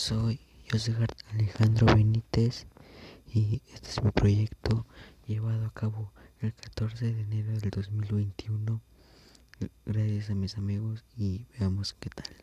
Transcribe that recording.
Soy José Alejandro Benítez y este es mi proyecto llevado a cabo el 14 de enero del 2021 gracias a mis amigos y veamos qué tal.